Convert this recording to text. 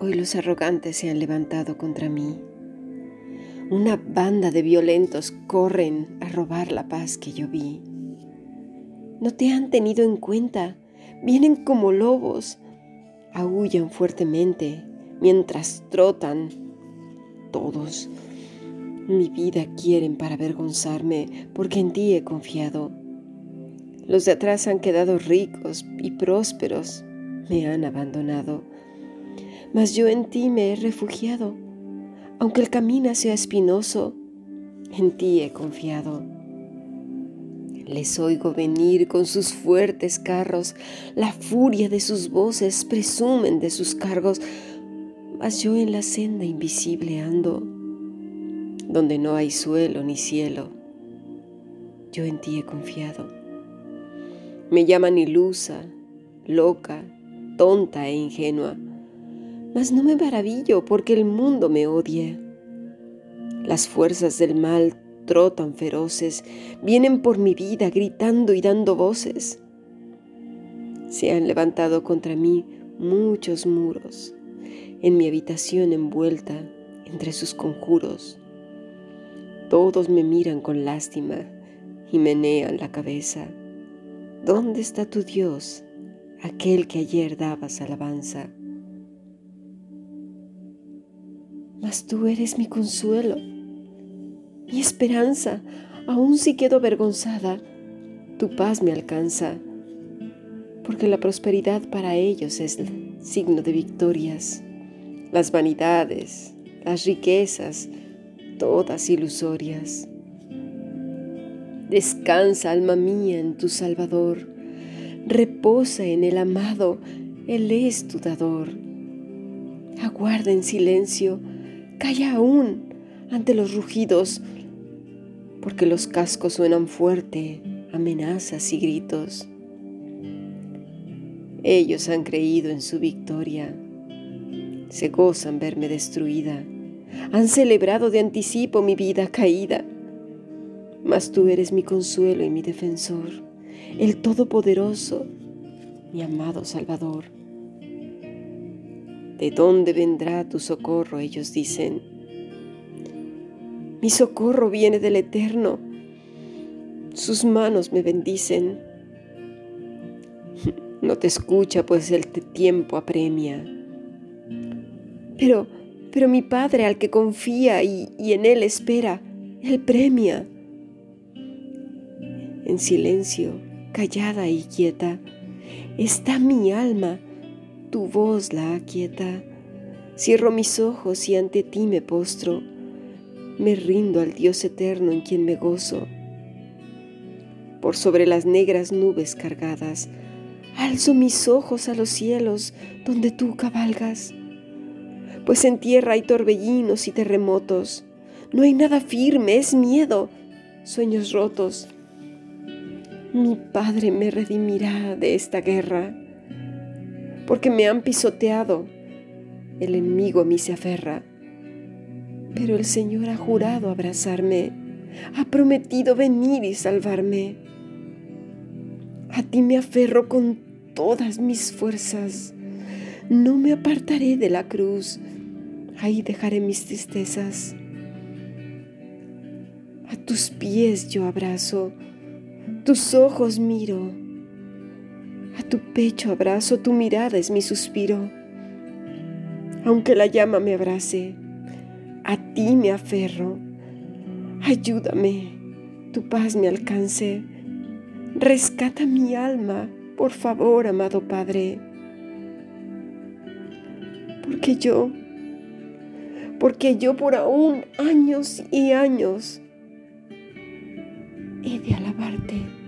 los arrogantes se han levantado contra mí. Una banda de violentos corren a robar la paz que yo vi. No te han tenido en cuenta, vienen como lobos, aullan fuertemente mientras trotan. Todos mi vida quieren para avergonzarme porque en ti he confiado. Los de atrás han quedado ricos y prósperos, me han abandonado, mas yo en ti me he refugiado. Aunque el camino sea espinoso, en ti he confiado. Les oigo venir con sus fuertes carros, la furia de sus voces presumen de sus cargos, mas yo en la senda invisible ando, donde no hay suelo ni cielo. Yo en ti he confiado. Me llaman ilusa, loca, tonta e ingenua, mas no me maravillo porque el mundo me odia. Las fuerzas del mal trotan feroces, vienen por mi vida gritando y dando voces. Se han levantado contra mí muchos muros, en mi habitación envuelta entre sus conjuros. Todos me miran con lástima y menean la cabeza. ¿Dónde está tu Dios, aquel que ayer dabas alabanza? Mas tú eres mi consuelo, mi esperanza, aun si quedo avergonzada, tu paz me alcanza, porque la prosperidad para ellos es signo de victorias, las vanidades, las riquezas, todas ilusorias. Descansa, alma mía, en tu Salvador. Reposa en el amado, Él es tu dador. Aguarda en silencio, calla aún ante los rugidos, porque los cascos suenan fuerte, amenazas y gritos. Ellos han creído en su victoria, se gozan verme destruida, han celebrado de anticipo mi vida caída mas tú eres mi consuelo y mi defensor, el Todopoderoso, mi amado Salvador. ¿De dónde vendrá tu socorro? Ellos dicen. Mi socorro viene del Eterno. Sus manos me bendicen. No te escucha, pues el tiempo apremia. Pero, pero mi Padre al que confía y, y en Él espera, Él premia en silencio, callada y quieta, está mi alma, tu voz la aquieta. Cierro mis ojos y ante ti me postro, me rindo al Dios eterno en quien me gozo. Por sobre las negras nubes cargadas, alzo mis ojos a los cielos donde tú cabalgas. Pues en tierra hay torbellinos y terremotos, no hay nada firme, es miedo, sueños rotos mi Padre me redimirá de esta guerra, porque me han pisoteado, el enemigo a mí se aferra, pero el Señor ha jurado abrazarme, ha prometido venir y salvarme. A ti me aferro con todas mis fuerzas, no me apartaré de la cruz, ahí dejaré mis tristezas. A tus pies yo abrazo, tus ojos miro, a tu pecho abrazo, tu mirada es mi suspiro. Aunque la llama me abrace, a ti me aferro. Ayúdame, tu paz me alcance. Rescata mi alma, por favor, amado Padre. Porque yo, porque yo por aún años y años he de alabarte.